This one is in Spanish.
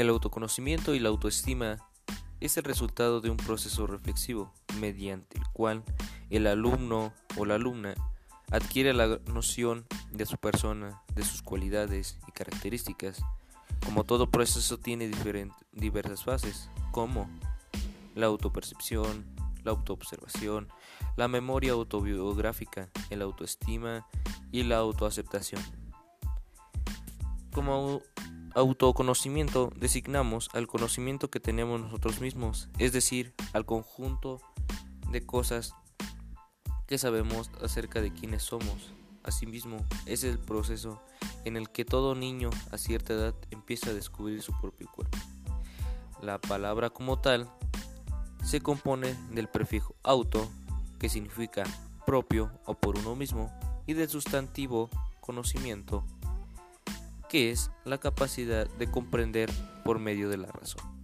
El autoconocimiento y la autoestima es el resultado de un proceso reflexivo mediante el cual el alumno o la alumna adquiere la noción de su persona, de sus cualidades y características. Como todo proceso tiene diversas fases, como la autopercepción, la autoobservación, la memoria autobiográfica, el autoestima y la autoaceptación. Como autoconocimiento designamos al conocimiento que tenemos nosotros mismos, es decir, al conjunto de cosas que sabemos acerca de quiénes somos. Asimismo, es el proceso en el que todo niño a cierta edad empieza a descubrir su propio cuerpo. La palabra como tal se compone del prefijo auto, que significa propio o por uno mismo, y del sustantivo conocimiento, que es la capacidad de comprender por medio de la razón.